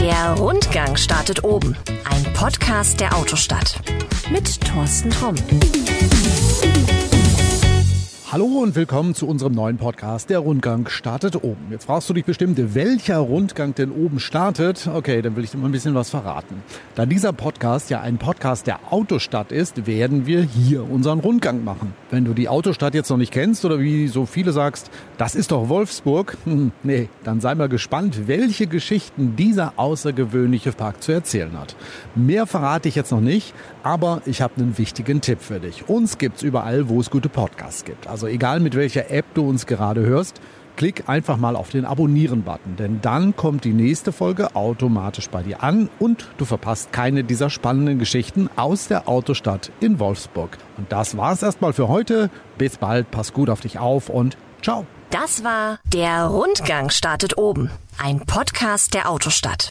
Der Rundgang startet oben. Ein Podcast der Autostadt. Mit Thorsten Tromm. Hallo und willkommen zu unserem neuen Podcast. Der Rundgang startet oben. Jetzt fragst du dich bestimmt, welcher Rundgang denn oben startet. Okay, dann will ich dir mal ein bisschen was verraten. Da dieser Podcast ja ein Podcast der Autostadt ist, werden wir hier unseren Rundgang machen. Wenn du die Autostadt jetzt noch nicht kennst oder wie so viele sagst, das ist doch Wolfsburg. Hm, nee, dann sei mal gespannt, welche Geschichten dieser außergewöhnliche Park zu erzählen hat. Mehr verrate ich jetzt noch nicht, aber ich habe einen wichtigen Tipp für dich. Uns gibt's überall, wo es gute Podcasts gibt. Also egal mit welcher App du uns gerade hörst, klick einfach mal auf den Abonnieren-Button, denn dann kommt die nächste Folge automatisch bei dir an und du verpasst keine dieser spannenden Geschichten aus der Autostadt in Wolfsburg. Und das war's erstmal für heute. Bis bald, pass gut auf dich auf und ciao. Das war Der Rundgang startet oben. Ein Podcast der Autostadt.